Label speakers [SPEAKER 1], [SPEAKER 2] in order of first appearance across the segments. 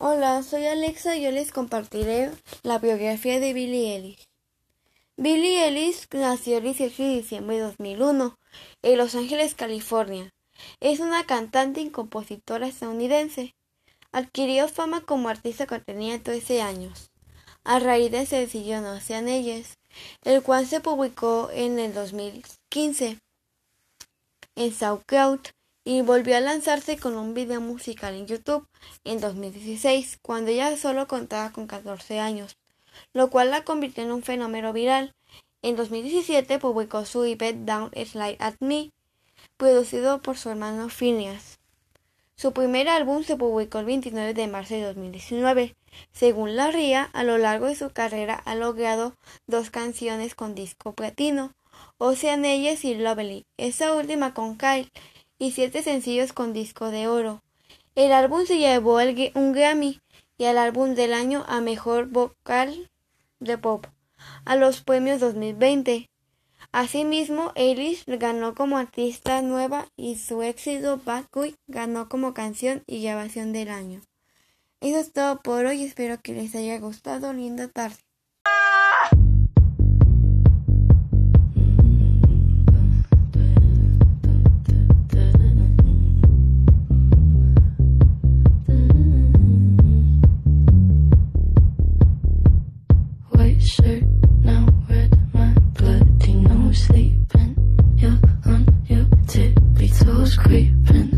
[SPEAKER 1] Hola, soy Alexa y yo les compartiré la biografía de Billie Ellis. Billie Ellis nació el 18 de diciembre de 2001 en Los Ángeles, California. Es una cantante y compositora estadounidense. Adquirió fama como artista cuando tenía 13 años, a raíz del sencillo No sean ellas, el cual se publicó en el 2015 en SoundCloud y volvió a lanzarse con un video musical en YouTube en 2016, cuando ella solo contaba con 14 años, lo cual la convirtió en un fenómeno viral. En 2017 publicó su EP Down Slide at Me, producido por su hermano Phineas. Su primer álbum se publicó el 29 de marzo de 2019. Según la RIA, a lo largo de su carrera ha logrado dos canciones con disco platino, Ocean Ellas y Lovely, esa última con Kyle, y siete sencillos con disco de oro. El álbum se llevó un Grammy y al álbum del año a mejor vocal de pop a los premios 2020. Asimismo, Eilish ganó como artista nueva y su éxito Bad Boy ganó como canción y grabación del año. Eso es todo por hoy, espero que les haya gustado. Linda tarde.
[SPEAKER 2] creeping.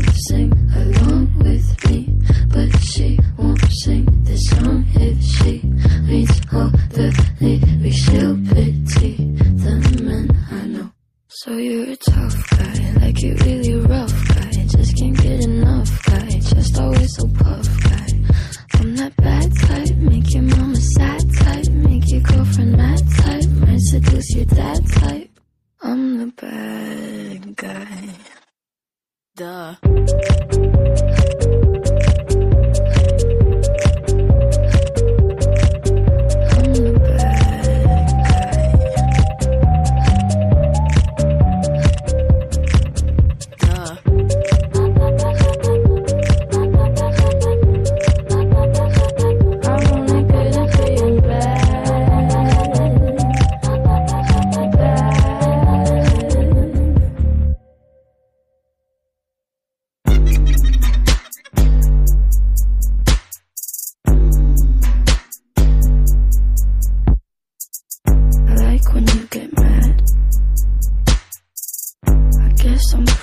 [SPEAKER 2] sing along with me, but she won't sing this song if she reads all the lyrics. She'll pity the men I know. So you're a tough guy, like you really rough guy. Just can't get enough guy, just always so puff guy. I'm that bad type, make your mama sad type, make your girlfriend mad type, might seduce your dad type. I'm the bad guy.
[SPEAKER 3] Duh.